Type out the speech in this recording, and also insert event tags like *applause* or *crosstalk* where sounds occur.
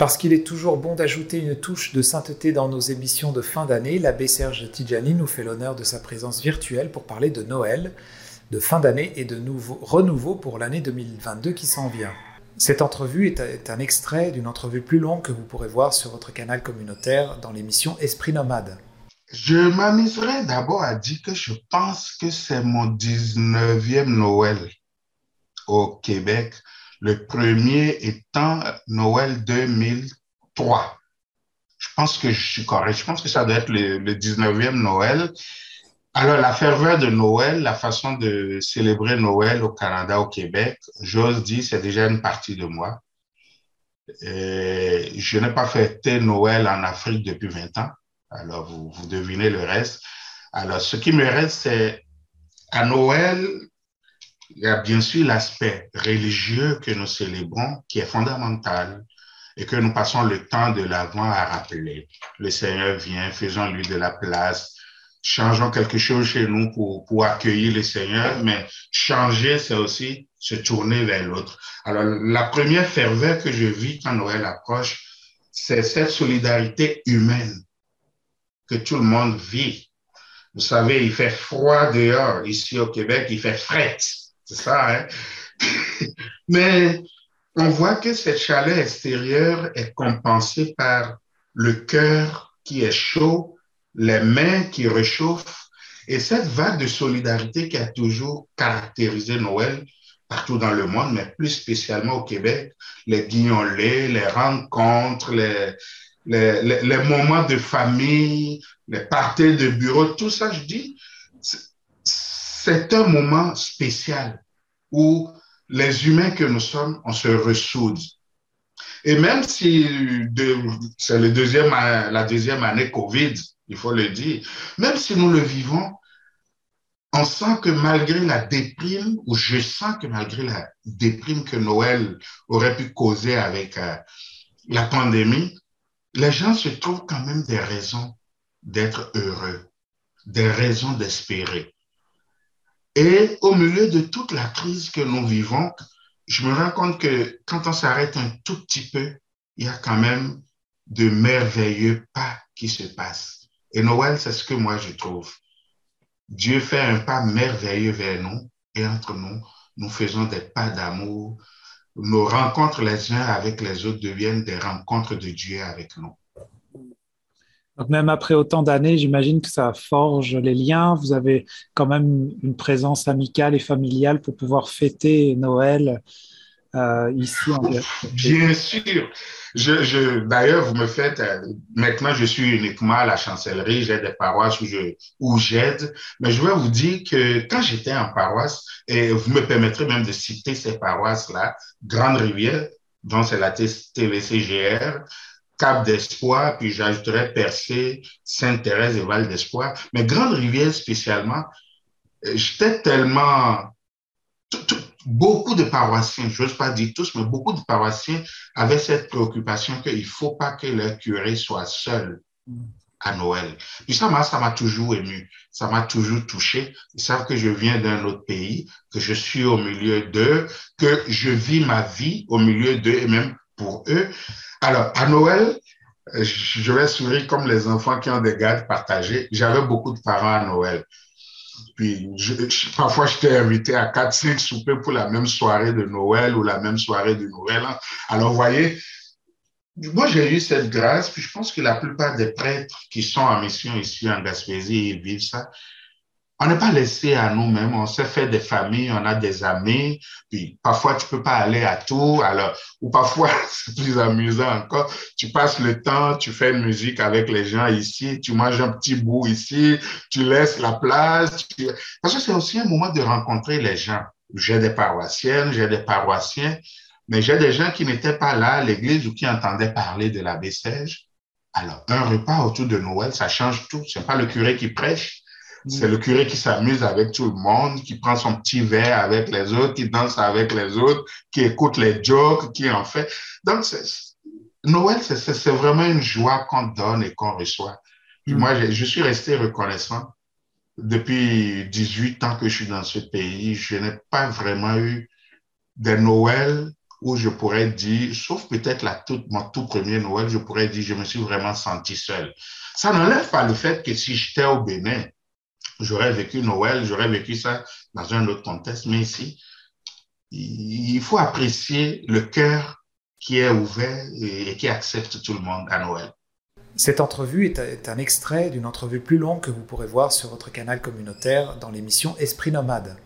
Parce qu'il est toujours bon d'ajouter une touche de sainteté dans nos émissions de fin d'année, l'abbé Serge Tidjani nous fait l'honneur de sa présence virtuelle pour parler de Noël, de fin d'année et de nouveau, renouveau pour l'année 2022 qui s'en vient. Cette entrevue est un extrait d'une entrevue plus longue que vous pourrez voir sur votre canal communautaire dans l'émission Esprit Nomade. Je m'amuserai d'abord à dire que je pense que c'est mon 19e Noël au Québec le premier étant Noël 2003. Je pense que je suis correct. Je pense que ça doit être le, 19e Noël. Alors, la ferveur de Noël, la façon de célébrer Noël au Canada, au Québec, j'ose dire, c'est déjà une partie de moi. je n'ai pas fêté Noël en Afrique depuis 20 ans. Alors, vous, vous devinez le reste. Alors, ce qui me reste, c'est à Noël, il y a bien sûr l'aspect religieux que nous célébrons qui est fondamental et que nous passons le temps de l'avant à rappeler. Le Seigneur vient, faisons-lui de la place, changeons quelque chose chez nous pour, pour accueillir le Seigneur, mais changer, c'est aussi se tourner vers l'autre. Alors, la première ferveur que je vis quand Noël approche, c'est cette solidarité humaine que tout le monde vit. Vous savez, il fait froid dehors. Ici au Québec, il fait fret. C'est ça, hein? *laughs* Mais on voit que cette chaleur extérieure est compensée par le cœur qui est chaud, les mains qui réchauffent, et cette vague de solidarité qui a toujours caractérisé Noël partout dans le monde, mais plus spécialement au Québec, les guignolés, les rencontres, les, les, moments de famille, les parties de bureau, tout ça, je dis, c'est un moment spécial où les humains que nous sommes, on se ressoude. Et même si c'est le deuxième, la deuxième année Covid, il faut le dire, même si nous le vivons, on sent que malgré la déprime, ou je sens que malgré la déprime que Noël aurait pu causer avec euh, la pandémie, les gens se trouvent quand même des raisons d'être heureux, des raisons d'espérer. Et au milieu de toute la crise que nous vivons, je me rends compte que quand on s'arrête un tout petit peu, il y a quand même de merveilleux pas qui se passent. Et Noël, c'est ce que moi je trouve. Dieu fait un pas merveilleux vers nous et entre nous, nous faisons des pas d'amour. Nos rencontres les uns avec les autres deviennent des rencontres de Dieu avec nous. Donc même après autant d'années, j'imagine que ça forge les liens. Vous avez quand même une présence amicale et familiale pour pouvoir fêter Noël euh, ici en Bien sûr. Je, je, D'ailleurs, vous me faites, euh, maintenant je suis uniquement à la chancellerie, j'ai des paroisses où je où j'aide, mais je vais vous dire que quand j'étais en paroisse, et vous me permettrez même de citer ces paroisses-là, Grande Rivière, dont c'est la TVCGR, Cap d'Espoir, puis j'ajouterais Percé, Sainte-Thérèse et Val d'Espoir. Mais Grande Rivière spécialement, euh, j'étais tellement... beaucoup de paroissiens, je n'ose pas dire tous, mais beaucoup de paroissiens avaient cette préoccupation qu'il ne faut pas que leur curé soit seul à Noël. Puis ça m'a, ça m'a toujours ému, ça m'a toujours touché. Ils savent que je viens d'un autre pays, que je suis au milieu d'eux, que je vis ma vie au milieu d'eux et même pour eux. Alors, à Noël, je vais sourire comme les enfants qui ont des gardes partagés. J'avais beaucoup de parents à Noël. Puis, je, parfois, j'étais invité à 4-5 soupers pour la même soirée de Noël ou la même soirée de Noël. Alors, vous voyez, moi, j'ai eu cette grâce, puis je pense que la plupart des prêtres qui sont en mission ici en Gaspésie, ils vivent ça on n'est pas laissé à nous-mêmes, on s'est fait des familles, on a des amis, puis parfois tu peux pas aller à tout, alors, ou parfois *laughs* c'est plus amusant encore, tu passes le temps, tu fais une musique avec les gens ici, tu manges un petit bout ici, tu laisses la place, parce que c'est aussi un moment de rencontrer les gens. J'ai des paroissiennes, j'ai des paroissiens, mais j'ai des gens qui n'étaient pas là à l'église ou qui entendaient parler de la Bessège. Alors, un repas autour de Noël, ça change tout. C'est pas le curé qui prêche, c'est le curé qui s'amuse avec tout le monde, qui prend son petit verre avec les autres, qui danse avec les autres, qui écoute les jokes, qui en fait. Donc, Noël, c'est vraiment une joie qu'on donne et qu'on reçoit. Mm. Moi, je, suis resté reconnaissant. Depuis 18 ans que je suis dans ce pays, je n'ai pas vraiment eu des Noëls où je pourrais dire, sauf peut-être la toute, mon tout premier Noël, je pourrais dire, je me suis vraiment senti seul. Ça n'enlève pas le fait que si j'étais au Bénin, j'aurais vécu Noël, j'aurais vécu ça dans un autre contexte, mais ici, il faut apprécier le cœur qui est ouvert et qui accepte tout le monde à Noël. Cette entrevue est un extrait d'une entrevue plus longue que vous pourrez voir sur votre canal communautaire dans l'émission Esprit Nomade.